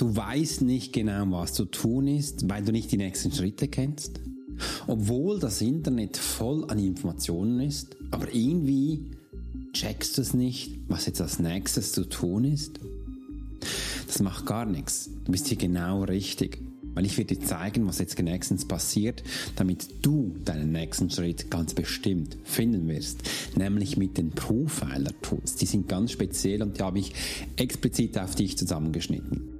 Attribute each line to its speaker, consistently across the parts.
Speaker 1: Du weißt nicht genau, was zu tun ist, weil du nicht die nächsten Schritte kennst. Obwohl das Internet voll an Informationen ist, aber irgendwie checkst du es nicht, was jetzt als nächstes zu tun ist. Das macht gar nichts. Du bist hier genau richtig. Weil ich werde dir zeigen, was jetzt nächstens passiert, damit du deinen nächsten Schritt ganz bestimmt finden wirst. Nämlich mit den Profiler-Tools. Die sind ganz speziell und die habe ich explizit auf dich zusammengeschnitten.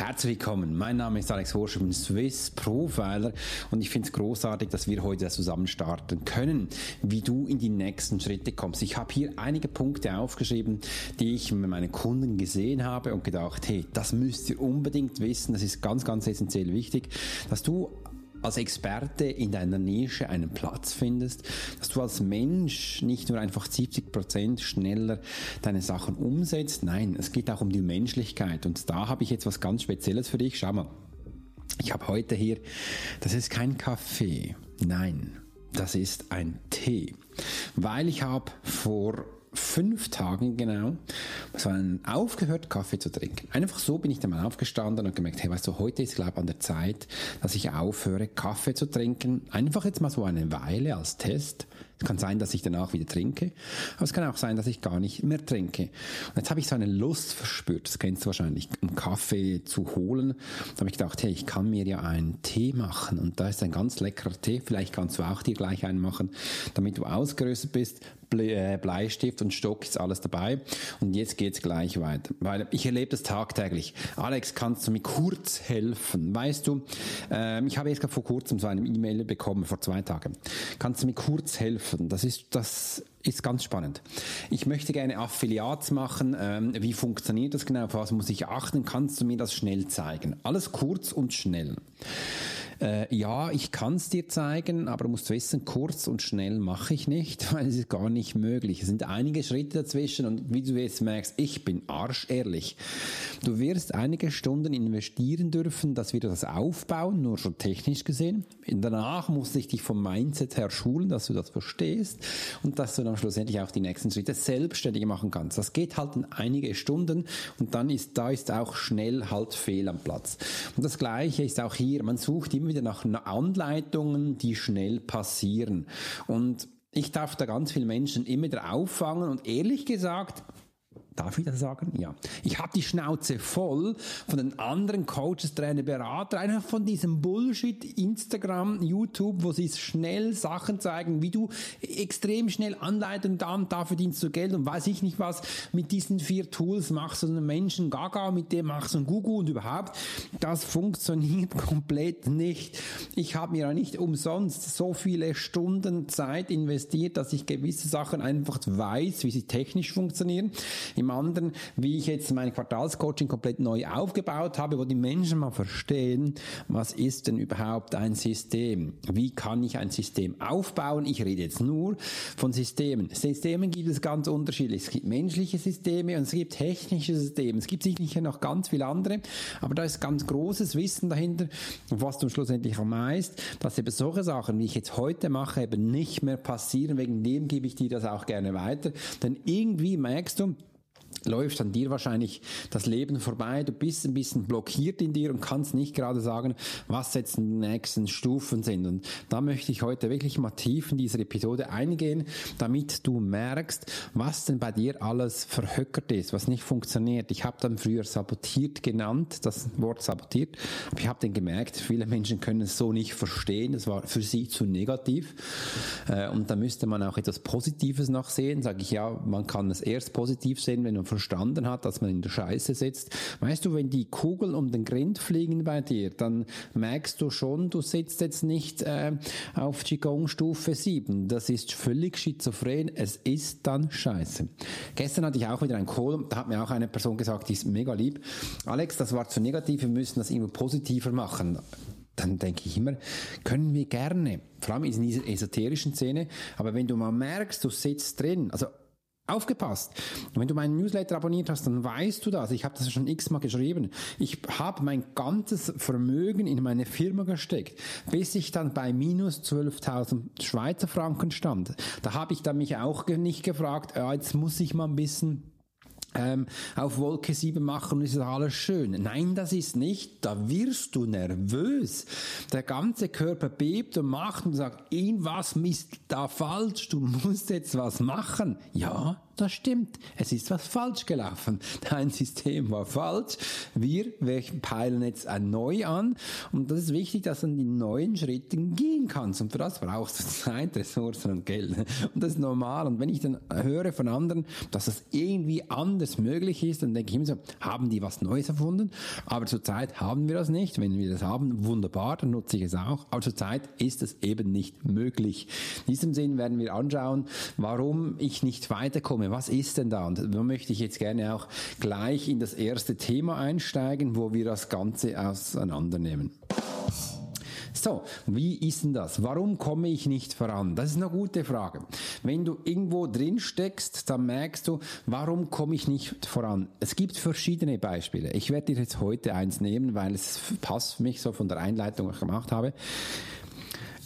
Speaker 1: Herzlich willkommen. Mein Name ist Alex Horsch, ich bin Swiss Profiler und ich finde es großartig, dass wir heute zusammen starten können, wie du in die nächsten Schritte kommst. Ich habe hier einige Punkte aufgeschrieben, die ich mit meinen Kunden gesehen habe und gedacht, hey, das müsst ihr unbedingt wissen. Das ist ganz, ganz essentiell wichtig, dass du als Experte in deiner Nische einen Platz findest, dass du als Mensch nicht nur einfach 70 Prozent schneller deine Sachen umsetzt, nein, es geht auch um die Menschlichkeit. Und da habe ich jetzt was ganz Spezielles für dich. Schau mal, ich habe heute hier, das ist kein Kaffee, nein, das ist ein Tee, weil ich habe vor fünf Tagen genau, so einen aufgehört, Kaffee zu trinken. Einfach so bin ich dann mal aufgestanden und gemerkt, hey, weißt du, heute ist, glaube ich, an der Zeit, dass ich aufhöre, Kaffee zu trinken. Einfach jetzt mal so eine Weile als Test. Es kann sein, dass ich danach wieder trinke, aber es kann auch sein, dass ich gar nicht mehr trinke. Und jetzt habe ich so eine Lust verspürt, das kennst du wahrscheinlich, um Kaffee zu holen. Da habe ich gedacht, hey, ich kann mir ja einen Tee machen und da ist ein ganz leckerer Tee, vielleicht kannst du auch dir gleich einen machen, damit du ausgerüstet bist, äh, Bleistift und Stock ist alles dabei. Und jetzt geht's gleich weiter, weil ich erlebe das tagtäglich. Alex, kannst du mir kurz helfen? Weißt du, ähm, ich habe jetzt vor kurzem so eine E-Mail bekommen, vor zwei Tagen. Kannst du mir kurz helfen? Das ist, das ist ganz spannend. Ich möchte gerne Affiliats machen. Ähm, wie funktioniert das genau? Auf was muss ich achten? Kannst du mir das schnell zeigen? Alles kurz und schnell. Äh, ja, ich kann es dir zeigen, aber du musst wissen, kurz und schnell mache ich nicht, weil es ist gar nicht möglich. Es sind einige Schritte dazwischen und wie du jetzt merkst, ich bin arschehrlich. Du wirst einige Stunden investieren dürfen, dass wir das aufbauen, nur schon technisch gesehen. Danach muss ich dich vom Mindset her schulen, dass du das verstehst und dass du dann schlussendlich auch die nächsten Schritte selbstständig machen kannst. Das geht halt in einige Stunden und dann ist, da ist auch schnell halt Fehl am Platz. Und das Gleiche ist auch hier. Man sucht immer wieder nach Anleitungen, die schnell passieren. Und ich darf da ganz viele Menschen immer wieder auffangen und ehrlich gesagt, Darf ich das sagen? Ja. Ich habe die Schnauze voll von den anderen Coaches, Trainer, Berater, einfach von diesem Bullshit Instagram, YouTube, wo sie schnell Sachen zeigen, wie du extrem schnell Anleitungen da und da verdienst du Geld und weiß ich nicht was mit diesen vier Tools machst du einen Menschen Gaga, mit dem machst du ein Gugu und überhaupt, das funktioniert komplett nicht. Ich habe mir ja nicht umsonst so viele Stunden Zeit investiert, dass ich gewisse Sachen einfach weiß, wie sie technisch funktionieren im anderen, wie ich jetzt mein Quartalscoaching komplett neu aufgebaut habe, wo die Menschen mal verstehen, was ist denn überhaupt ein System? Wie kann ich ein System aufbauen? Ich rede jetzt nur von Systemen. Systemen gibt es ganz unterschiedlich. Es gibt menschliche Systeme und es gibt technische Systeme. Es gibt sicher noch ganz viele andere, aber da ist ganz großes Wissen dahinter, was du schlussendlich am meist, dass eben solche Sachen, wie ich jetzt heute mache, eben nicht mehr passieren. Wegen dem gebe ich dir das auch gerne weiter. Denn irgendwie merkst du, läuft an dir wahrscheinlich das Leben vorbei. Du bist ein bisschen blockiert in dir und kannst nicht gerade sagen, was jetzt die nächsten Stufen sind. Und da möchte ich heute wirklich mal tief in diese Episode eingehen, damit du merkst, was denn bei dir alles verhöckert ist, was nicht funktioniert. Ich habe dann früher sabotiert genannt, das Wort sabotiert. Ich habe dann gemerkt, viele Menschen können es so nicht verstehen. Das war für sie zu negativ. Äh, und da müsste man auch etwas Positives noch sehen. Sage ich ja, man kann es erst positiv sehen, wenn man verstanden hat, dass man in der Scheiße sitzt. Weißt du, wenn die Kugeln um den Grind fliegen bei dir, dann merkst du schon, du sitzt jetzt nicht äh, auf Qigong Stufe 7. Das ist völlig schizophren. Es ist dann Scheiße. Gestern hatte ich auch wieder einen Call, da hat mir auch eine Person gesagt, die ist mega lieb. Alex, das war zu negativ, wir müssen das immer positiver machen dann denke ich immer, können wir gerne, vor allem in dieser esoterischen Szene, aber wenn du mal merkst, du sitzt drin, also Aufgepasst. Wenn du meinen Newsletter abonniert hast, dann weißt du das. Ich habe das schon x-mal geschrieben. Ich habe mein ganzes Vermögen in meine Firma gesteckt, bis ich dann bei minus 12.000 Schweizer Franken stand. Da habe ich dann mich auch nicht gefragt, ja, jetzt muss ich mal ein bisschen ähm, auf Wolke 7 machen und ist alles schön. Nein, das ist nicht. Da wirst du nervös. Der ganze Körper bebt und macht und sagt, irgendwas ist da falsch, du musst jetzt was machen. Ja, das stimmt. Es ist was falsch gelaufen. Dein System war falsch. Wir, peilen jetzt ein Neu an. Und das ist wichtig, dass du an die neuen Schritte gehen kannst. Und für das brauchst du Zeit, Ressourcen und Geld. Und das ist normal. Und wenn ich dann höre von anderen, dass das irgendwie anders möglich ist, dann denke ich immer so, haben die was Neues erfunden? Aber zurzeit haben wir das nicht. Wenn wir das haben, wunderbar, dann nutze ich es auch. Aber zurzeit ist es eben nicht möglich. In diesem Sinn werden wir anschauen, warum ich nicht weiterkomme was ist denn da? Und da möchte ich jetzt gerne auch gleich in das erste Thema einsteigen, wo wir das Ganze auseinandernehmen. So, wie ist denn das? Warum komme ich nicht voran? Das ist eine gute Frage. Wenn du irgendwo drin steckst, dann merkst du, warum komme ich nicht voran? Es gibt verschiedene Beispiele. Ich werde dir jetzt heute eins nehmen, weil es passt mich so von der Einleitung, gemacht habe.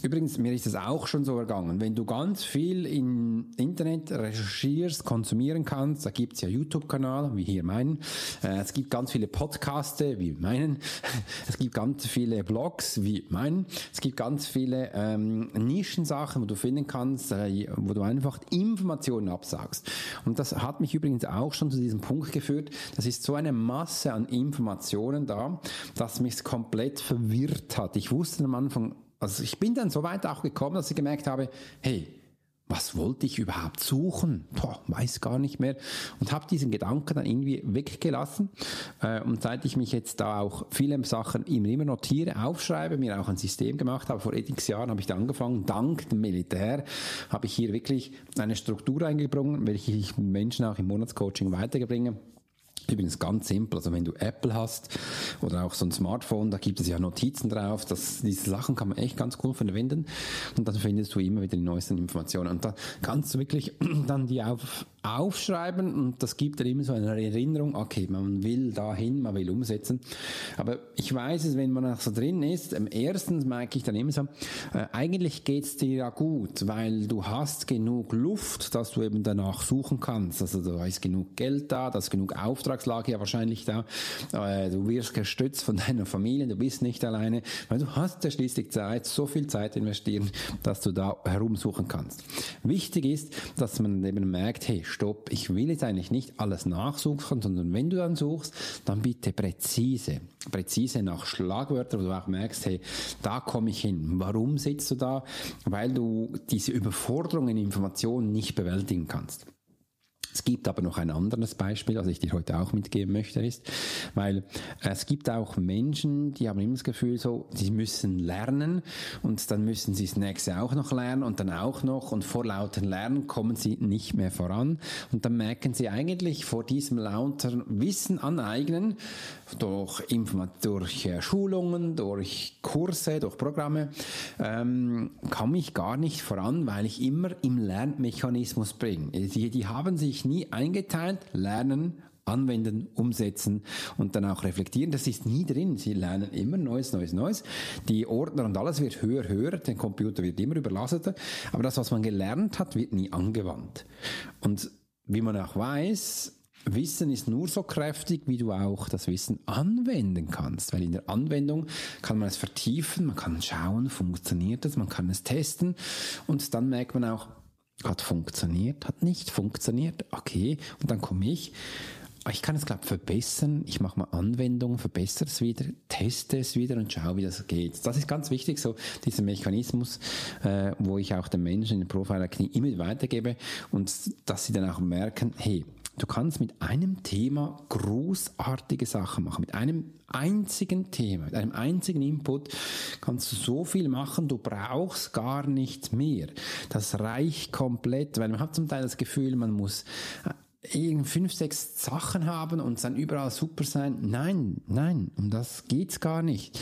Speaker 1: Übrigens, mir ist es auch schon so ergangen. Wenn du ganz viel im Internet recherchierst, konsumieren kannst, da gibt es ja YouTube-Kanal, wie hier meinen. Äh, es gibt ganz viele Podcaste, wie meinen. Es gibt ganz viele Blogs, wie meinen. Es gibt ganz viele ähm, Nischensachen, wo du finden kannst, äh, wo du einfach Informationen absagst. Und das hat mich übrigens auch schon zu diesem Punkt geführt. Das ist so eine Masse an Informationen da, dass mich komplett verwirrt hat. Ich wusste am Anfang also ich bin dann so weit auch gekommen, dass ich gemerkt habe, hey, was wollte ich überhaupt suchen? Boah, weiß gar nicht mehr. Und habe diesen Gedanken dann irgendwie weggelassen. Äh, und seit ich mich jetzt da auch viele Sachen immer notiere, aufschreibe, mir auch ein System gemacht habe, vor etlichen Jahren habe ich da angefangen, dank dem Militär habe ich hier wirklich eine Struktur eingebrungen, welche ich Menschen auch im Monatscoaching weitergebringe Übrigens ganz simpel, also wenn du Apple hast oder auch so ein Smartphone, da gibt es ja Notizen drauf, dass diese Sachen kann man echt ganz cool verwenden. Und dann findest du immer wieder die neuesten Informationen. Und da kannst du wirklich dann die auf, aufschreiben und das gibt dir immer so eine Erinnerung, okay, man will dahin, man will umsetzen, aber ich weiß es, wenn man auch so drin ist, am ersten merke ich dann immer so, äh, eigentlich geht's dir ja gut, weil du hast genug Luft, dass du eben danach suchen kannst, also da ist genug Geld da, da ist genug Auftrag Auftragslage ja wahrscheinlich da. Äh, du wirst gestützt von deiner Familie, du bist nicht alleine, weil du hast ja schließlich Zeit, so viel Zeit investieren, dass du da herumsuchen kannst. Wichtig ist, dass man eben merkt, hey, stopp, ich will jetzt eigentlich nicht alles nachsuchen, sondern wenn du dann suchst, dann bitte präzise. Präzise nach Schlagwörtern, wo du auch merkst, hey, da komme ich hin. Warum sitzt du da? Weil du diese Überforderung in Informationen nicht bewältigen kannst. Es gibt aber noch ein anderes Beispiel, das ich dir heute auch mitgeben möchte, ist, weil es gibt auch Menschen, die haben immer das Gefühl so, sie müssen lernen und dann müssen sie das nächste auch noch lernen und dann auch noch und vor lauter Lernen kommen sie nicht mehr voran und dann merken sie eigentlich vor diesem lauter Wissen aneignen, durch, durch Schulungen, durch Kurse, durch Programme, ähm, komme ich gar nicht voran, weil ich immer im Lernmechanismus bin. Die, die haben sich nie eingeteilt, lernen, anwenden, umsetzen und dann auch reflektieren. Das ist nie drin. Sie lernen immer Neues, Neues, Neues. Die Ordner und alles wird höher, höher. Der Computer wird immer überlasseter. Aber das, was man gelernt hat, wird nie angewandt. Und wie man auch weiß, Wissen ist nur so kräftig, wie du auch das Wissen anwenden kannst. Weil in der Anwendung kann man es vertiefen, man kann schauen, funktioniert es, man kann es testen und dann merkt man auch, hat funktioniert, hat nicht funktioniert, okay, und dann komme ich ich kann es, glaube ich, verbessern. Ich mache mal Anwendungen, verbessere es wieder, teste es wieder und schaue, wie das geht. Das ist ganz wichtig, so dieser Mechanismus, äh, wo ich auch den Menschen in den Profiler Knie immer weitergebe und dass sie dann auch merken, hey, Du kannst mit einem Thema großartige Sachen machen. Mit einem einzigen Thema, mit einem einzigen Input kannst du so viel machen, du brauchst gar nicht mehr. Das reicht komplett, weil man hat zum Teil das Gefühl, man muss fünf, sechs Sachen haben und dann überall super sein. Nein, nein, um das geht's gar nicht.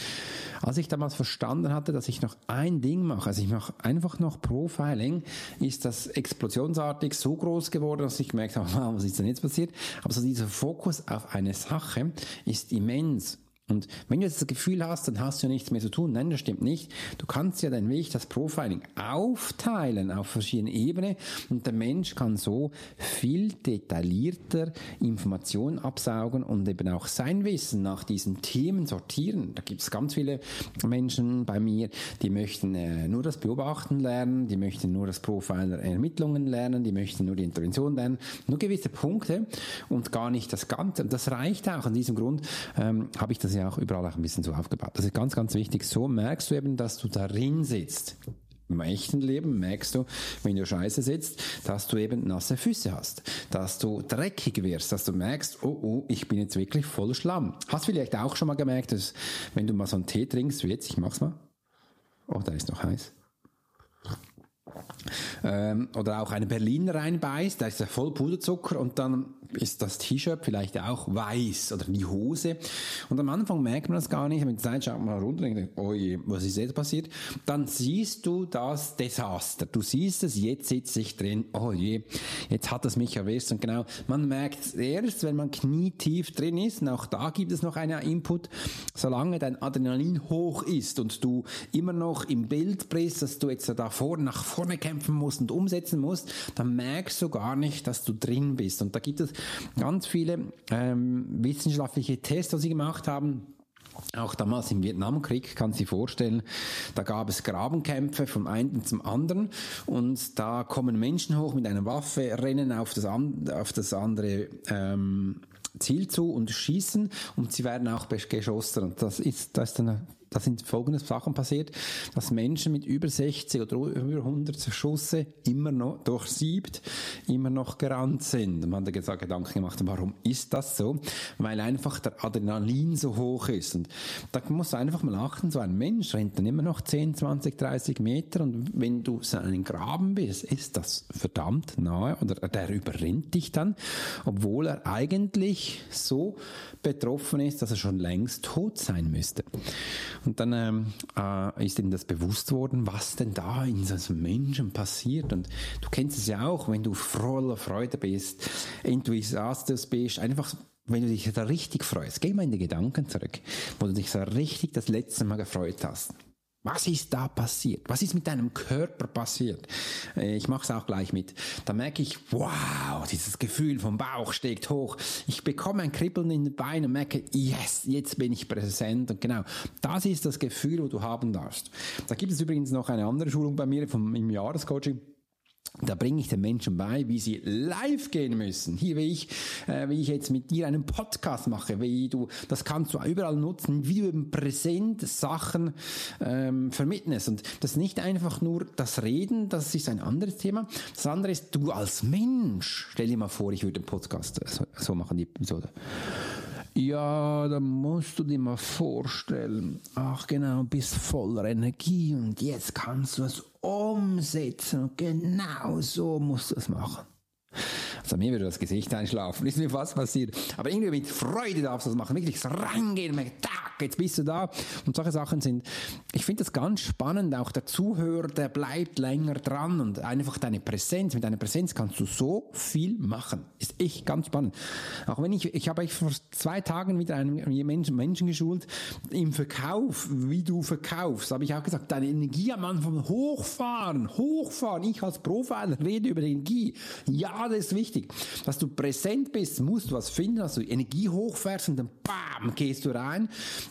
Speaker 1: Als ich damals verstanden hatte, dass ich noch ein Ding mache, also ich mache einfach noch Profiling, ist das explosionsartig so groß geworden, dass ich gemerkt habe, was ist denn jetzt passiert? Aber so dieser Fokus auf eine Sache ist immens. Und wenn du jetzt das Gefühl hast, dann hast du ja nichts mehr zu tun. Nein, das stimmt nicht. Du kannst ja deinen Weg, das Profiling aufteilen auf verschiedene Ebenen und der Mensch kann so viel detaillierter Informationen absaugen und eben auch sein Wissen nach diesen Themen sortieren. Da gibt es ganz viele Menschen bei mir, die möchten äh, nur das Beobachten lernen, die möchten nur das Profiler Ermittlungen lernen, die möchten nur die Intervention lernen, nur gewisse Punkte und gar nicht das Ganze. Und das reicht auch. An diesem Grund ähm, habe ich das das ja auch überall auch ein bisschen so aufgebaut. Das ist ganz, ganz wichtig. So merkst du eben, dass du darin sitzt. Im echten Leben merkst du, wenn du scheiße sitzt, dass du eben nasse Füße hast, dass du dreckig wirst, dass du merkst, oh, oh, ich bin jetzt wirklich voll Schlamm. Hast vielleicht auch schon mal gemerkt, dass wenn du mal so einen Tee trinkst, wie jetzt, ich mach's mal. Oh, da ist noch heiß. Ähm, oder auch eine Berliner reinbeißt, da ist ja voll Puderzucker und dann ist das T-Shirt vielleicht auch weiß oder die Hose. Und am Anfang merkt man das gar nicht. Mit der Zeit schaut man runter und denkt, oh was ist jetzt passiert? Dann siehst du das Desaster. Du siehst es, jetzt sitze ich drin, oh je, jetzt hat es mich erwischt. Und genau, man merkt es erst, wenn man knietief drin ist. Und auch da gibt es noch einen Input. Solange dein Adrenalin hoch ist und du immer noch im Bild bist, dass du jetzt da vorne nach vorne kämpfen musst und umsetzen musst, dann merkst du gar nicht, dass du drin bist. Und da gibt es ganz viele ähm, wissenschaftliche Tests, die sie gemacht haben. Auch damals im Vietnamkrieg, kann sich vorstellen, da gab es Grabenkämpfe vom einen zum anderen und da kommen Menschen hoch mit einer Waffe, rennen auf das, auf das andere ähm, Ziel zu und schießen und sie werden auch geschossen. Und das ist, das ist dann da sind folgende Sachen passiert, dass Menschen mit über 60 oder über 100 Schüsse immer noch durchsiebt, immer noch gerannt sind. Und man hat gesagt, Gedanken gemacht, warum ist das so? Weil einfach der Adrenalin so hoch ist. Und da muss einfach mal achten, so ein Mensch rennt dann immer noch 10, 20, 30 Meter und wenn du so einen Graben bist, ist das verdammt nahe oder der überrennt dich dann, obwohl er eigentlich so betroffen ist, dass er schon längst tot sein müsste. Und dann ähm, äh, ist ihm das bewusst worden, was denn da in einem Menschen passiert. Und du kennst es ja auch, wenn du voller Freude bist, Enthusiastus bist, einfach wenn du dich da richtig freust, geh mal in die Gedanken zurück, wo du dich so richtig das letzte Mal gefreut hast. Was ist da passiert? Was ist mit deinem Körper passiert? Äh, ich mache es auch gleich mit. Da merke ich, wow, dieses Gefühl vom Bauch steigt hoch. Ich bekomme ein Kribbeln in den Beinen und merke, yes, jetzt bin ich präsent. Und genau, das ist das Gefühl, wo du haben darfst. Da gibt es übrigens noch eine andere Schulung bei mir vom, im Jahrescoaching. Da bringe ich den Menschen bei, wie sie live gehen müssen. Hier, wie ich, äh, wie ich jetzt mit dir einen Podcast mache, wie du, das kannst du überall nutzen, wie du eben präsent Sachen ähm, vermittelst. Und das ist nicht einfach nur das Reden, das ist ein anderes Thema. Das andere ist, du als Mensch, stell dir mal vor, ich würde den Podcast so, so machen, die Episode. Ja, da musst du dir mal vorstellen, ach genau, bist voller Energie und jetzt kannst du es umsetzen und genau so musst du es machen. Also mir würde das Gesicht einschlafen, ist mir fast passiert. Aber irgendwie mit Freude darfst du das machen, wirklich merken, tack, jetzt bist du da. Und solche Sachen sind, ich finde das ganz spannend, auch der Zuhörer, der bleibt länger dran und einfach deine Präsenz, mit deiner Präsenz kannst du so viel machen. Ist echt ganz spannend. Auch wenn ich, ich habe vor zwei Tagen mit einem Menschen, Menschen geschult, im Verkauf, wie du verkaufst, habe ich auch gesagt, deine Energie am Anfang hochfahren, hochfahren. Ich als Profiler rede über Energie. Ja, das ist wichtig wichtig, dass du präsent bist, musst du was finden, dass du Energie hochfährst und dann bam, gehst du rein.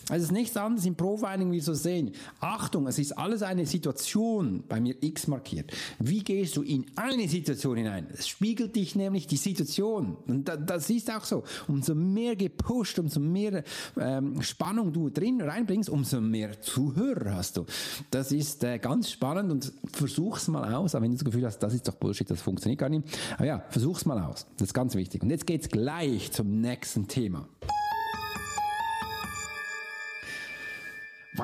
Speaker 1: Also es ist nichts anderes im Profiling, wie wir so sehen. Achtung, es ist alles eine Situation, bei mir X markiert. Wie gehst du in eine Situation hinein? Es spiegelt dich nämlich die Situation. Und das ist auch so. Umso mehr gepusht, umso mehr ähm, Spannung du drin reinbringst, umso mehr Zuhörer hast du. Das ist äh, ganz spannend und versuch's mal aus, aber wenn du das Gefühl hast, das ist doch Bullshit, das funktioniert gar nicht. Aber ja, versuch's mal aus. Das ist ganz wichtig. Und jetzt geht's gleich zum nächsten Thema.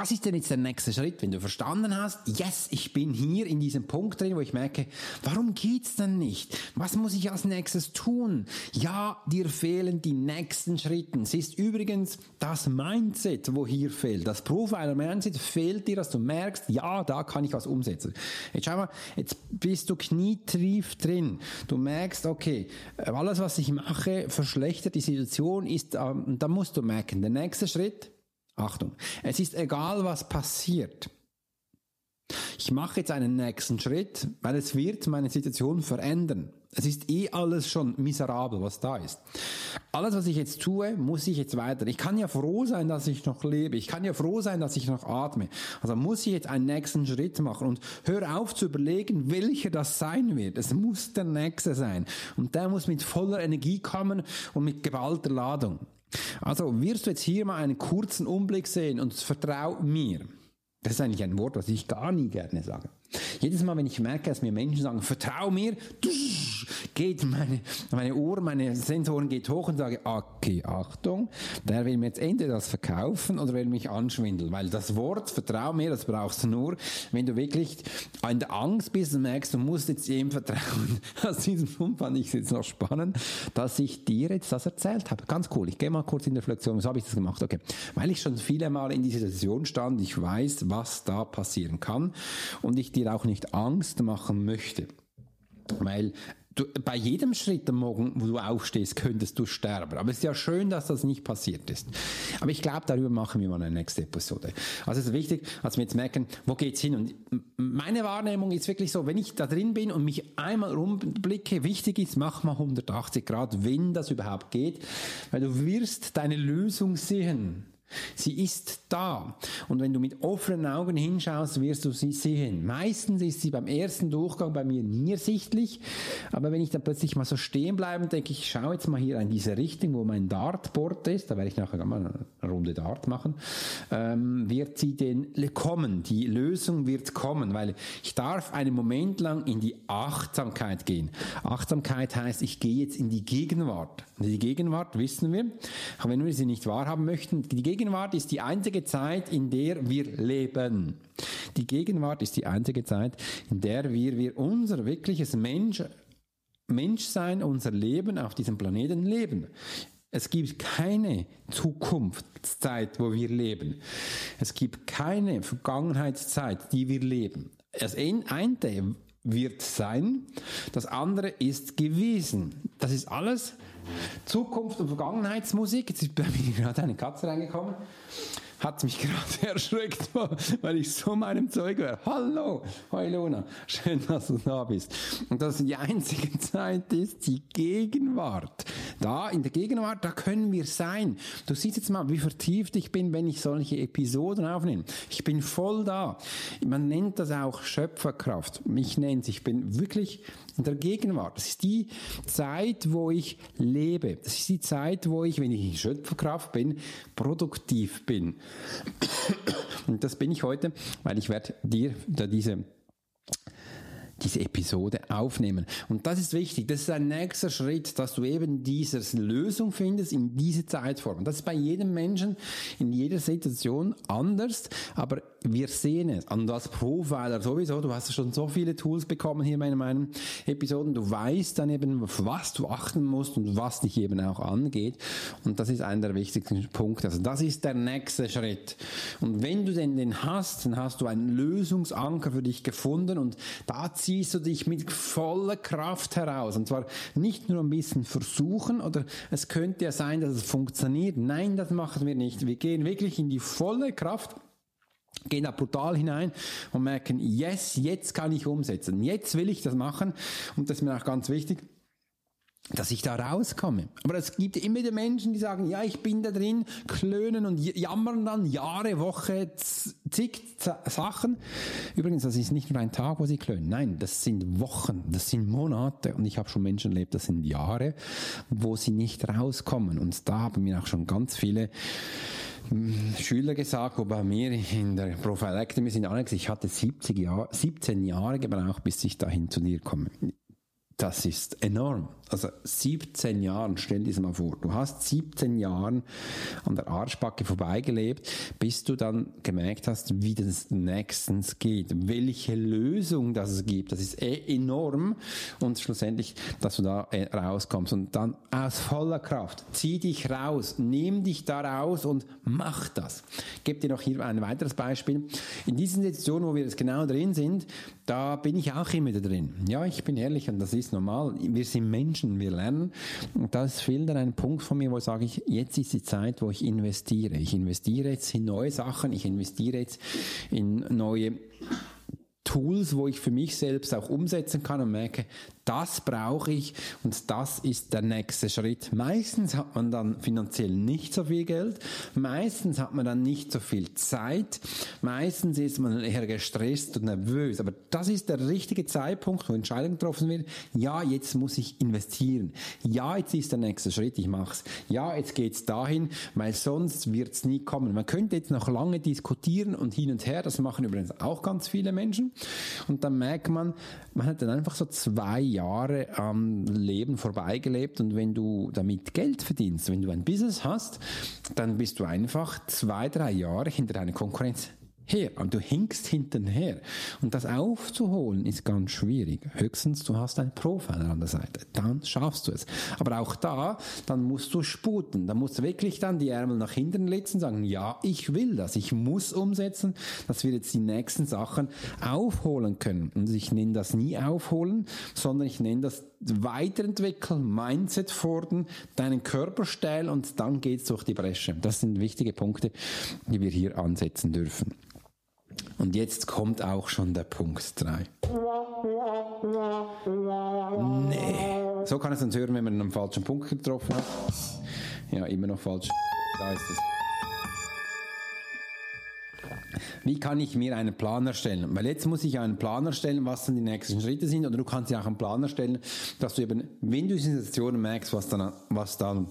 Speaker 1: Was ist denn jetzt der nächste Schritt, wenn du verstanden hast, yes, ich bin hier in diesem Punkt drin, wo ich merke, warum geht's denn nicht? Was muss ich als nächstes tun? Ja, dir fehlen die nächsten Schritte. Es ist übrigens das Mindset, wo hier fehlt. Das Profiler Mindset fehlt dir, dass du merkst, ja, da kann ich was umsetzen. Jetzt schau mal, jetzt bist du knietief drin. Du merkst, okay, alles, was ich mache, verschlechtert die Situation, ist, ähm, da musst du merken, der nächste Schritt, Achtung, es ist egal, was passiert. Ich mache jetzt einen nächsten Schritt, weil es wird meine Situation verändern. Es ist eh alles schon miserabel, was da ist. Alles, was ich jetzt tue, muss ich jetzt weiter. Ich kann ja froh sein, dass ich noch lebe. Ich kann ja froh sein, dass ich noch atme. Also muss ich jetzt einen nächsten Schritt machen und hör auf zu überlegen, welcher das sein wird. Es muss der nächste sein. Und der muss mit voller Energie kommen und mit geballter Ladung. Also wirst du jetzt hier mal einen kurzen Umblick sehen und vertrau mir. Das ist eigentlich ein Wort, was ich gar nie gerne sage. Jedes Mal, wenn ich merke, dass mir Menschen sagen, vertrau mir, geht meine, meine Ohren, meine Sensoren geht hoch und sage, okay, Achtung, der will mir jetzt entweder das verkaufen oder will mich anschwindeln, weil das Wort vertrau mir, das brauchst du nur, wenn du wirklich in der Angst bist und merkst, du musst jetzt ihm vertrauen. Aus diesem Grund fand ich es jetzt noch spannend, dass ich dir jetzt das erzählt habe. Ganz cool. Ich gehe mal kurz in die Reflexion. Wieso habe ich das gemacht? Okay. Weil ich schon viele Mal in dieser Situation stand, ich weiß, was da passieren kann und ich dir auch nicht Angst machen möchte. Weil du, bei jedem Schritt am Morgen, wo du aufstehst, könntest du sterben. Aber es ist ja schön, dass das nicht passiert ist. Aber ich glaube, darüber machen wir mal eine nächste Episode. Also es ist wichtig, dass wir jetzt merken, wo geht's hin? Und meine Wahrnehmung ist wirklich so, wenn ich da drin bin und mich einmal rumblicke, wichtig ist, mach mal 180 Grad, wenn das überhaupt geht, weil du wirst deine Lösung sehen. Sie ist da. Und wenn du mit offenen Augen hinschaust, wirst du sie sehen. Meistens ist sie beim ersten Durchgang bei mir nie ersichtlich. Aber wenn ich dann plötzlich mal so stehen bleibe und denke, ich schaue jetzt mal hier in diese Richtung, wo mein Dartboard ist, da werde ich nachher mal eine Runde Dart machen, ähm, wird sie denn kommen. Die Lösung wird kommen, weil ich darf einen Moment lang in die Achtsamkeit gehen. Achtsamkeit heißt, ich gehe jetzt in die Gegenwart. Die Gegenwart wissen wir, auch wenn wir sie nicht wahrhaben möchten, die Gegenwart ist die einzige Zeit, in der wir leben. Die Gegenwart ist die einzige Zeit, in der wir, wir unser wirkliches Mensch, Menschsein, unser Leben auf diesem Planeten leben. Es gibt keine Zukunftszeit, wo wir leben. Es gibt keine Vergangenheitszeit, die wir leben. Das eine wird sein, das andere ist gewesen. Das ist alles Zukunft- und Vergangenheitsmusik. Jetzt ist bei mir gerade eine Katze reingekommen hat mich gerade erschreckt, weil ich so meinem Zeug wäre. Hallo, hoi Luna, schön, dass du da bist. Und dass die einzige Zeit ist die Gegenwart. Da, in der Gegenwart, da können wir sein. Du siehst jetzt mal, wie vertieft ich bin, wenn ich solche Episoden aufnehme. Ich bin voll da. Man nennt das auch Schöpferkraft. Ich nenne es, ich bin wirklich in der Gegenwart. Das ist die Zeit, wo ich lebe. Das ist die Zeit, wo ich, wenn ich in Schöpferkraft bin, produktiv bin. Und das bin ich heute, weil ich werde dir da diese diese Episode aufnehmen. Und das ist wichtig. Das ist ein nächster Schritt, dass du eben diese Lösung findest in diese Zeitform. Das ist bei jedem Menschen in jeder Situation anders, aber wir sehen es. Und als Profiler sowieso, du hast schon so viele Tools bekommen hier in meinen Episoden. Du weißt dann eben, auf was du achten musst und was dich eben auch angeht. Und das ist einer der wichtigsten Punkte. Also das ist der nächste Schritt. Und wenn du denn den hast, dann hast du einen Lösungsanker für dich gefunden und da ziehst du dich mit voller Kraft heraus. Und zwar nicht nur ein bisschen versuchen oder es könnte ja sein, dass es funktioniert. Nein, das machen wir nicht. Wir gehen wirklich in die volle Kraft gehen da brutal hinein und merken, yes, jetzt kann ich umsetzen, jetzt will ich das machen. Und das ist mir auch ganz wichtig, dass ich da rauskomme. Aber es gibt immer wieder Menschen, die sagen, ja, ich bin da drin, klönen und jammern dann Jahre, Woche, zig Sachen. Übrigens, das ist nicht nur ein Tag, wo sie klönen. Nein, das sind Wochen, das sind Monate. Und ich habe schon Menschen erlebt, das sind Jahre, wo sie nicht rauskommen. Und da haben mir auch schon ganz viele hm, Schüler gesagt, wo bei mir in der Academy sind alle ich hatte 70 Jahre, 17 Jahre gebraucht, bis ich dahin zu dir komme. Das ist enorm. Also 17 Jahren, stell dir das mal vor. Du hast 17 Jahren an der Arschbacke vorbeigelebt, bis du dann gemerkt hast, wie das nächstens geht, welche Lösung das es gibt. Das ist eh enorm und schlussendlich, dass du da äh, rauskommst und dann aus voller Kraft, zieh dich raus, nimm dich da raus und mach das. Ich gebe dir noch hier ein weiteres Beispiel. In diesen Situationen, wo wir jetzt genau drin sind, da bin ich auch immer drin. Ja, ich bin ehrlich und das ist normal. Wir sind Menschen, wir lernen. Und das fehlt dann ein Punkt von mir, wo sage ich, jetzt ist die Zeit, wo ich investiere. Ich investiere jetzt in neue Sachen, ich investiere jetzt in neue Tools, wo ich für mich selbst auch umsetzen kann und merke, das brauche ich und das ist der nächste Schritt. Meistens hat man dann finanziell nicht so viel Geld, meistens hat man dann nicht so viel Zeit, meistens ist man eher gestresst und nervös, aber das ist der richtige Zeitpunkt, wo Entscheidungen getroffen wird. Ja, jetzt muss ich investieren. Ja, jetzt ist der nächste Schritt, ich mache es. Ja, jetzt geht es dahin, weil sonst wird es nie kommen. Man könnte jetzt noch lange diskutieren und hin und her, das machen übrigens auch ganz viele Menschen und dann merkt man, man hat dann einfach so zwei Jahre am Leben vorbeigelebt. Und wenn du damit Geld verdienst, wenn du ein Business hast, dann bist du einfach zwei, drei Jahre hinter deiner Konkurrenz her und du hinkst hintenher. Und das aufzuholen ist ganz schwierig. Höchstens du hast einen Profiler an der Seite. Dann schaffst du es. Aber auch da, dann musst du sputen. Dann musst du wirklich dann die Ärmel nach hinten letzen und sagen, ja, ich will das. Ich muss umsetzen, dass wir jetzt die nächsten Sachen aufholen können. Und ich nenne das nie aufholen, sondern ich nenne das weiterentwickeln, Mindset fordern, deinen Körper stellen und dann geht's durch die Bresche. Das sind wichtige Punkte, die wir hier ansetzen dürfen. Und jetzt kommt auch schon der Punkt 3. Nee. So kann es uns hören, wenn man einen falschen Punkt getroffen hat. Ja, immer noch falsch. Da ist es. Wie kann ich mir einen Plan erstellen? Weil jetzt muss ich einen Plan erstellen, was dann die nächsten Schritte sind. Oder du kannst dir auch einen Plan erstellen, dass du eben, wenn du in Situationen merkst, was dann, was dann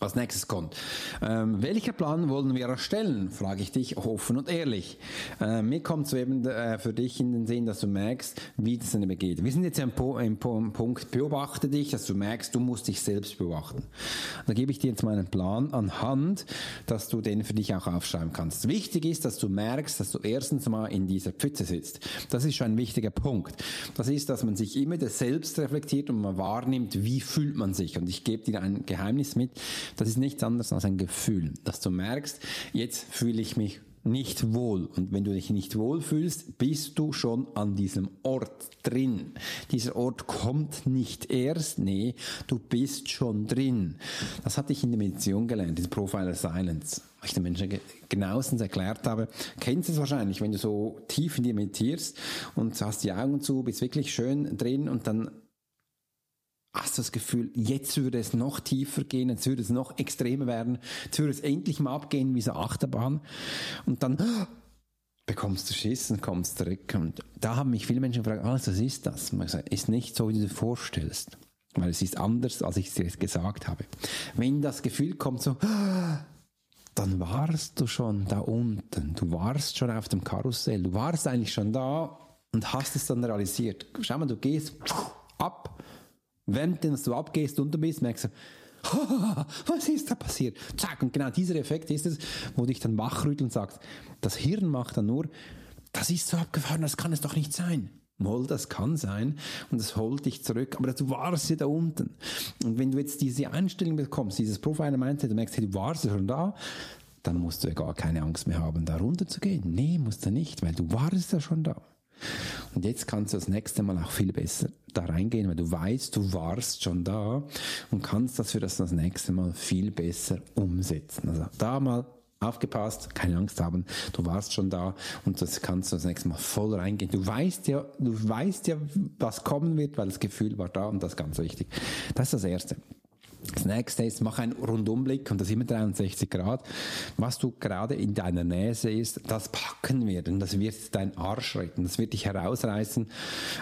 Speaker 1: als nächstes kommt. Ähm, welcher Plan wollen wir erstellen? Frage ich dich offen und ehrlich. Äh, mir kommt es eben äh, für dich in den Sinn, dass du merkst, wie das dann geht. Wir sind jetzt im, po im Punkt, beobachte dich, dass du merkst, du musst dich selbst beobachten. Da gebe ich dir jetzt meinen Plan anhand, dass du den für dich auch aufschreiben kannst. Wichtig ist, dass du merkst, dass du erstens mal in dieser Pfütze sitzt. Das ist schon ein wichtiger Punkt. Das ist, dass man sich immer selbst reflektiert und man wahrnimmt, wie fühlt man sich. Und ich gebe dir ein Geheimnis mit das ist nichts anderes als ein Gefühl, dass du merkst, jetzt fühle ich mich nicht wohl. Und wenn du dich nicht wohl fühlst, bist du schon an diesem Ort drin. Dieser Ort kommt nicht erst, nee, du bist schon drin. Das hatte ich in der Meditation gelernt, in Profiler Silence. Was ich den Menschen genauestens erklärt habe. Kennst du es wahrscheinlich, wenn du so tief in dir meditierst und hast die Augen zu, bist wirklich schön drin und dann hast das Gefühl, jetzt würde es noch tiefer gehen, jetzt würde es noch extremer werden, jetzt würde es endlich mal abgehen wie so Achterbahn und dann bekommst du Schiss und kommst zurück. Und da haben mich viele Menschen gefragt, was ist das? Und ich ist nicht so, wie du dir vorstellst, weil es ist anders, als ich es dir gesagt habe. Wenn das Gefühl kommt so, dann warst du schon da unten, du warst schon auf dem Karussell, du warst eigentlich schon da und hast es dann realisiert. Schau mal, du gehst ab Während du abgehst und du bist, merkst du, was ist da passiert? Zack, und genau dieser Effekt ist es, wo dich dann wachrüttelt und sagst, das Hirn macht dann nur, das ist so abgefahren, das kann es doch nicht sein. Moll, das kann sein und das holt dich zurück, aber du warst ja da unten. Und wenn du jetzt diese Einstellung bekommst, dieses Profiler-Mindset, du merkst, hey, du warst ja schon da, dann musst du ja gar keine Angst mehr haben, da runter zu gehen. Nee, musst du nicht, weil du warst ja schon da. Und jetzt kannst du das nächste Mal auch viel besser da reingehen, weil du weißt, du warst schon da und kannst das für das, das nächste Mal viel besser umsetzen. Also da mal aufgepasst, keine Angst haben, du warst schon da und das kannst du das nächste Mal voll reingehen. Du weißt ja, du weißt ja, was kommen wird, weil das Gefühl war da und das ist ganz wichtig. Das ist das Erste. Das nächste ist, mach einen Rundumblick und das immer 63 Grad. Was du gerade in deiner Nähe siehst, das packen wir, denn das wird dein Arsch retten, das wird dich herausreißen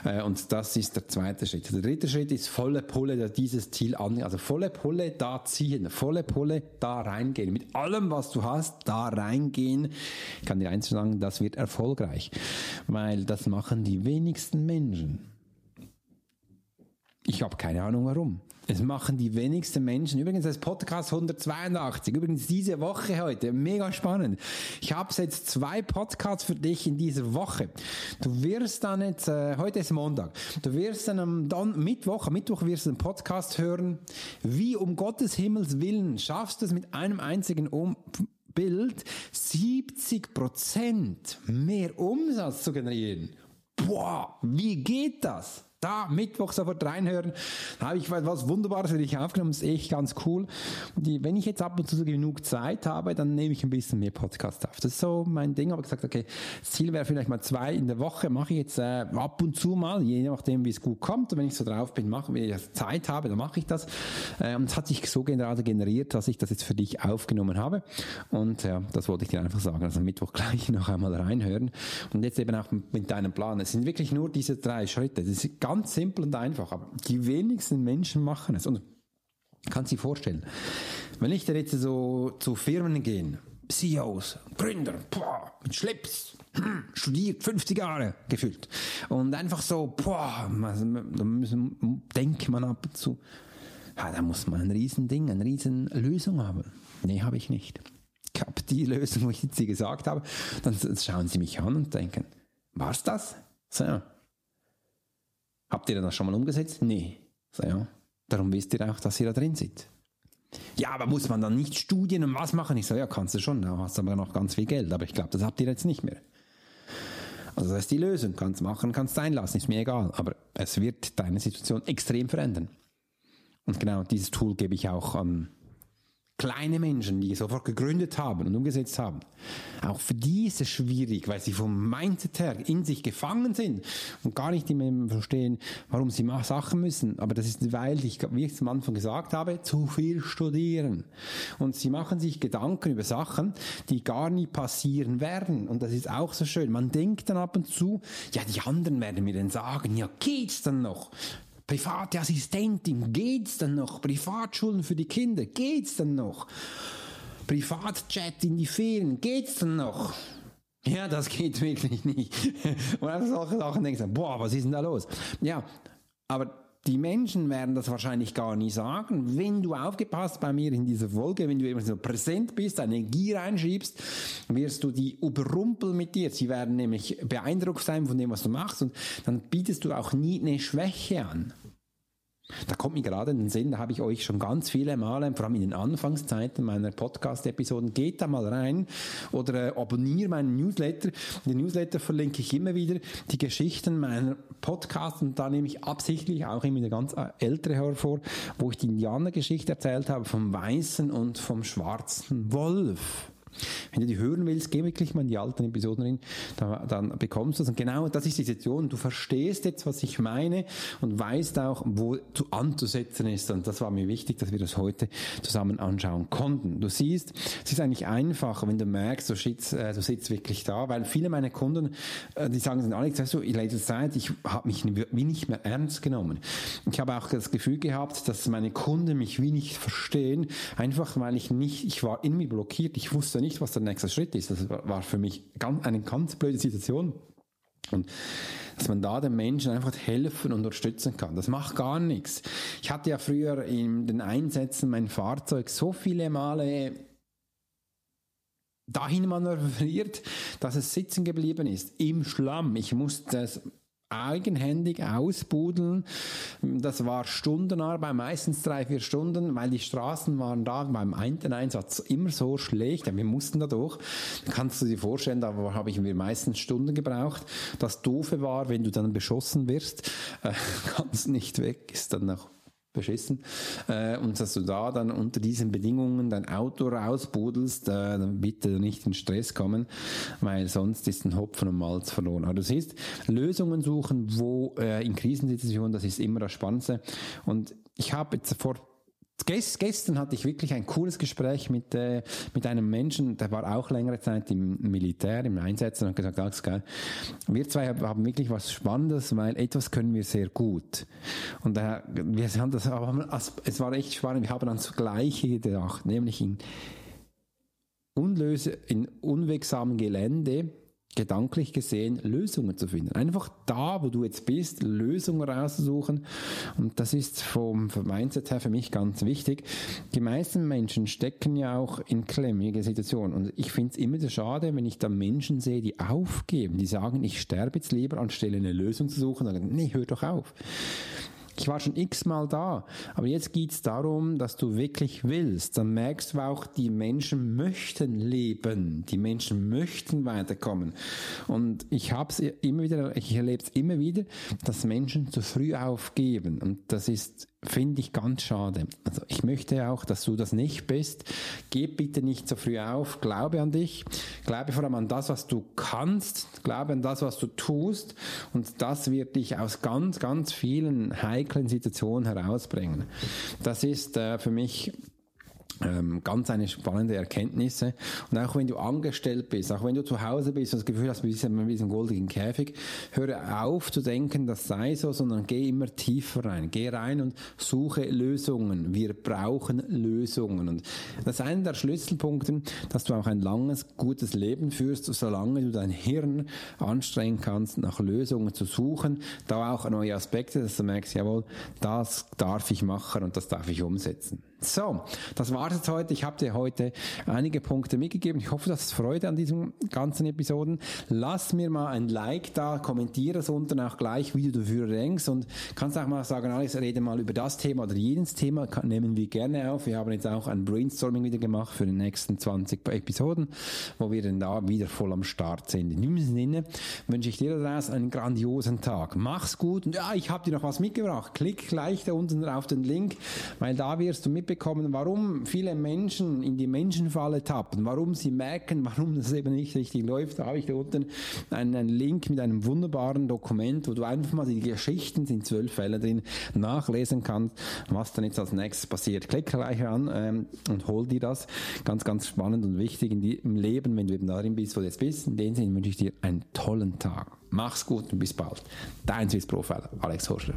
Speaker 1: äh, und das ist der zweite Schritt. Der dritte Schritt ist volle Pulle dieses Ziel an, also volle Pulle da ziehen, volle Pulle da reingehen, mit allem, was du hast, da reingehen. Ich kann dir eins sagen, das wird erfolgreich, weil das machen die wenigsten Menschen. Ich habe keine Ahnung warum. Es machen die wenigsten Menschen. Übrigens das Podcast 182. Übrigens diese Woche heute. Mega spannend. Ich habe jetzt zwei Podcasts für dich in dieser Woche. Du wirst dann jetzt, äh, heute ist Montag, du wirst dann am Don Mittwoch, am Mittwoch wirst du einen Podcast hören. Wie um Gottes Himmels Willen schaffst du es mit einem einzigen um Bild 70 Prozent mehr Umsatz zu generieren. Boah, wie geht das? Da Mittwoch sofort reinhören. Da habe ich was Wunderbares für dich aufgenommen. Das ist echt ganz cool. Und die, wenn ich jetzt ab und zu genug Zeit habe, dann nehme ich ein bisschen mehr Podcast auf. Das ist so mein Ding. Aber gesagt, okay, das Ziel wäre vielleicht mal zwei in der Woche. Mache ich jetzt äh, ab und zu mal, je nachdem, wie es gut kommt. Und wenn ich so drauf bin, mache, wenn ich Zeit habe, dann mache ich das. Äh, und es hat sich so gerade generiert, dass ich das jetzt für dich aufgenommen habe. Und ja, das wollte ich dir einfach sagen. Also Mittwoch gleich noch einmal reinhören. Und jetzt eben auch mit deinem Plan. Es sind wirklich nur diese drei Schritte. Das ist ganz simpel und einfach, aber die wenigsten Menschen machen es. Und kannst dir vorstellen, wenn ich da jetzt so zu Firmen gehe, CEOs, Gründer, boah, mit Schlips, hm, studiert, 50 Jahre gefühlt. Und einfach so, boah, da müssen, denkt man ab und zu, ja, da muss man ein Riesending, eine riesen Lösung haben. Nee, habe ich nicht. Ich habe die Lösung, wo ich sie gesagt habe. Dann schauen sie mich an und denken, war's das? So, ja. Habt ihr das schon mal umgesetzt? Nee. So, ja. Darum wisst ihr auch, dass ihr da drin seid. Ja, aber muss man dann nicht Studien und was machen? Ich so, ja, kannst du schon, da hast aber noch ganz viel Geld. Aber ich glaube, das habt ihr jetzt nicht mehr. Also das ist die Lösung. Kannst machen, kannst sein lassen, ist mir egal. Aber es wird deine Situation extrem verändern. Und genau dieses Tool gebe ich auch an kleine Menschen, die sofort gegründet haben und umgesetzt haben, auch für die ist es schwierig, weil sie vom Mindset her in sich gefangen sind und gar nicht mehr verstehen, warum sie Sachen müssen. Aber das ist, weil ich, wie ich es am Anfang gesagt habe, zu viel studieren. Und sie machen sich Gedanken über Sachen, die gar nie passieren werden. Und das ist auch so schön. Man denkt dann ab und zu, ja, die anderen werden mir dann sagen, ja, geht's dann noch? Private Assistentin, geht's denn noch? Privatschulen für die Kinder, geht's denn noch? Privatchat in die Ferien, geht's denn noch? Ja, das geht wirklich nicht. Und einfach solche Sachen denkst boah, was ist denn da los? Ja, aber die Menschen werden das wahrscheinlich gar nie sagen. Wenn du aufgepasst bei mir in dieser Folge, wenn du immer so präsent bist, Energie reinschiebst, wirst du die überrumpeln mit dir. Sie werden nämlich beeindruckt sein von dem, was du machst und dann bietest du auch nie eine Schwäche an. Da kommt mir gerade in den Sinn, da habe ich euch schon ganz viele Male, vor allem in den Anfangszeiten meiner Podcast-Episoden, geht da mal rein oder äh, abonniere meinen Newsletter. In den Newsletter verlinke ich immer wieder die Geschichten meiner Podcasts und da nehme ich absichtlich auch immer eine ganz äh, ältere hervor, wo ich die Indianergeschichte erzählt habe vom weißen und vom schwarzen Wolf. Wenn du die hören willst, geh wirklich mal in die alten Episoden rein, dann, dann bekommst du es. Und genau das ist die Situation. Du verstehst jetzt, was ich meine und weißt auch, wo zu anzusetzen ist. Und das war mir wichtig, dass wir das heute zusammen anschauen konnten. Du siehst, es ist eigentlich einfacher, wenn du merkst, du sitzt, äh, du sitzt wirklich da, weil viele meiner Kunden, äh, die sagen, Alex, weißt du, in letzter Zeit, ich habe mich wie nicht mehr ernst genommen. Ich habe auch das Gefühl gehabt, dass meine Kunden mich wie nicht verstehen, einfach weil ich nicht, ich war in mir blockiert, ich wusste nicht, nicht, was der nächste Schritt ist. Das war für mich ganz, eine ganz blöde Situation. Und dass man da den Menschen einfach helfen und unterstützen kann. Das macht gar nichts. Ich hatte ja früher in den Einsätzen mein Fahrzeug so viele Male dahin manövriert, dass es sitzen geblieben ist. Im Schlamm. Ich musste es eigenhändig ausbudeln. Das war Stundenarbeit, meistens drei, vier Stunden, weil die Straßen waren da beim Einsatz immer so schlecht. Wir mussten da durch. Kannst du dir vorstellen, da habe ich mir meistens Stunden gebraucht. Das Doofe war, wenn du dann beschossen wirst, äh, kannst nicht weg, ist dann noch beschissen. Äh, und dass du da dann unter diesen Bedingungen dein Auto rausbudelst, äh, dann bitte nicht in Stress kommen, weil sonst ist ein Hopfen und Malz verloren. Aber du siehst, Lösungen suchen, wo äh, in Krisensituationen, das ist immer das Spannendste. Und ich habe jetzt vor Gestern hatte ich wirklich ein cooles Gespräch mit, äh, mit einem Menschen, der war auch längere Zeit im Militär, im Einsatz und hat gesagt, alles geil. Wir zwei haben wirklich was Spannendes, weil etwas können wir sehr gut. Und äh, wir haben das, aber es war echt spannend, wir haben ans Gleiche gedacht, nämlich in, unlöse, in unwegsamen Gelände, gedanklich gesehen Lösungen zu finden. Einfach da, wo du jetzt bist, Lösungen rauszusuchen. Und das ist vom, Mindset her für mich ganz wichtig. Die meisten Menschen stecken ja auch in klemmige Situationen. Und ich finde es immer so schade, wenn ich da Menschen sehe, die aufgeben, die sagen, ich sterbe jetzt lieber, anstelle eine Lösung zu suchen. Sagen, nee, hör doch auf. Ich war schon x-mal da, aber jetzt geht's darum, dass du wirklich willst. Dann merkst du auch, die Menschen möchten leben, die Menschen möchten weiterkommen. Und ich hab's immer wieder, ich erlebe es immer wieder, dass Menschen zu früh aufgeben. Und das ist finde ich ganz schade. Also ich möchte auch, dass du das nicht bist. Geh bitte nicht so früh auf. Glaube an dich. Glaube vor allem an das, was du kannst. Glaube an das, was du tust. Und das wird dich aus ganz, ganz vielen heiklen Situationen herausbringen. Das ist äh, für mich ähm, ganz eine spannende Erkenntnisse. Und auch wenn du angestellt bist, auch wenn du zu Hause bist und das Gefühl hast, du bist in diesem goldigen Käfig, höre auf zu denken, das sei so, sondern geh immer tiefer rein. Geh rein und suche Lösungen. Wir brauchen Lösungen. Und das ist einer der Schlüsselpunkte, dass du auch ein langes, gutes Leben führst, solange du dein Hirn anstrengen kannst, nach Lösungen zu suchen, da auch neue Aspekte, dass du merkst, jawohl, das darf ich machen und das darf ich umsetzen. So, das war es heute. Ich habe dir heute einige Punkte mitgegeben. Ich hoffe, du hast Freude an diesen ganzen Episoden. Lass mir mal ein Like da, kommentiere es unten auch gleich, wie du dafür denkst und kannst auch mal sagen, Alex, rede mal über das Thema oder jenes Thema, nehmen wir gerne auf. Wir haben jetzt auch ein Brainstorming wieder gemacht für die nächsten 20 Episoden, wo wir dann da wieder voll am Start sind. In diesem Sinne wünsche ich dir daraus einen grandiosen Tag. Mach's gut und ja, ich habe dir noch was mitgebracht. Klick gleich da unten auf den Link, weil da wirst du mit mitbekommen, warum viele Menschen in die Menschenfalle tappen, warum sie merken, warum das eben nicht richtig läuft. Da habe ich da unten einen, einen Link mit einem wunderbaren Dokument, wo du einfach mal die Geschichten, sind zwölf Fälle drin, nachlesen kannst, was dann jetzt als nächstes passiert. Klick gleich an ähm, und hol dir das. Ganz, ganz spannend und wichtig die, im Leben, wenn du eben darin bist, wo du jetzt bist. In dem Sinne wünsche ich dir einen tollen Tag. Mach's gut und bis bald. Dein Swiss Profiler, Alex Horscher.